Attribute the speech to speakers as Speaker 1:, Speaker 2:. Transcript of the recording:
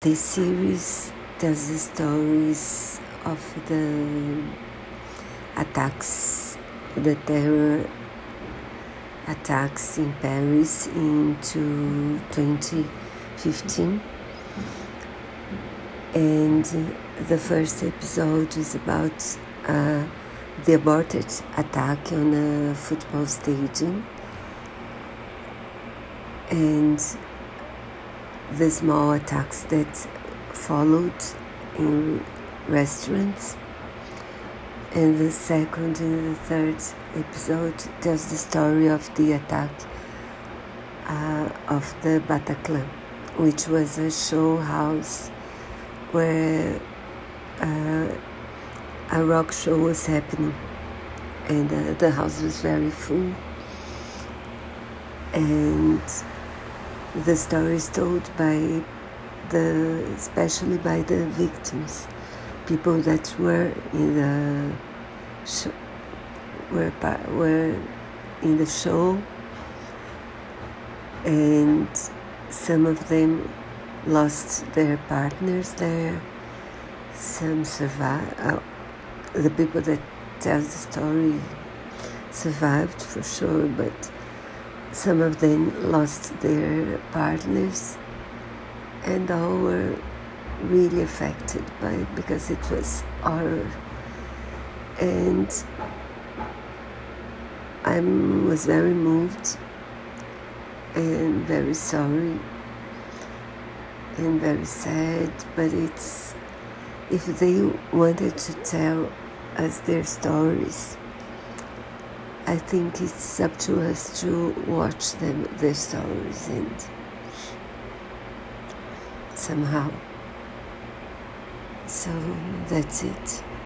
Speaker 1: This series tells the stories of the attacks, the terror attacks in Paris into 2015. And the first episode is about uh, the aborted attack on a football stadium. And the small attacks that followed in restaurants. And the second and the third episode tells the story of the attack uh, of the Bataclan, which was a show house where uh, a rock show was happening, and uh, the house was very full. And the stories told by the especially by the victims people that were in the show, were were in the show and some of them lost their partners there some survived uh, the people that tell the story survived for sure but some of them lost their partners, and all were really affected by it because it was horror. And I was very moved and very sorry and very sad, but it's if they wanted to tell us their stories I think it's up to us to watch them, their stories, and somehow. So that's it.